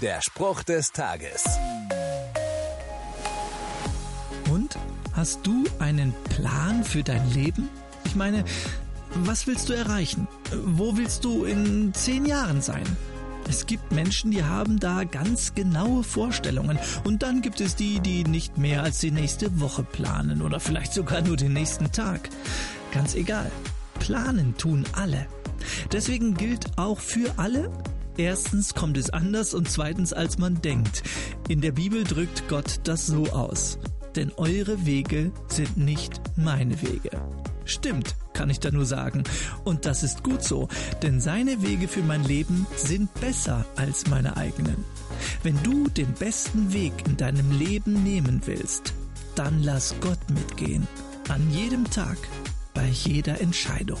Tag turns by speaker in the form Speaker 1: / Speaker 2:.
Speaker 1: Der Spruch des Tages.
Speaker 2: Und hast du einen Plan für dein Leben? Ich meine, was willst du erreichen? Wo willst du in zehn Jahren sein? Es gibt Menschen, die haben da ganz genaue Vorstellungen. Und dann gibt es die, die nicht mehr als die nächste Woche planen oder vielleicht sogar nur den nächsten Tag. Ganz egal. Planen tun alle. Deswegen gilt auch für alle, erstens kommt es anders und zweitens als man denkt. In der Bibel drückt Gott das so aus. Denn eure Wege sind nicht meine Wege. Stimmt, kann ich da nur sagen. Und das ist gut so, denn seine Wege für mein Leben sind besser als meine eigenen. Wenn du den besten Weg in deinem Leben nehmen willst, dann lass Gott mitgehen. An jedem Tag, bei jeder Entscheidung.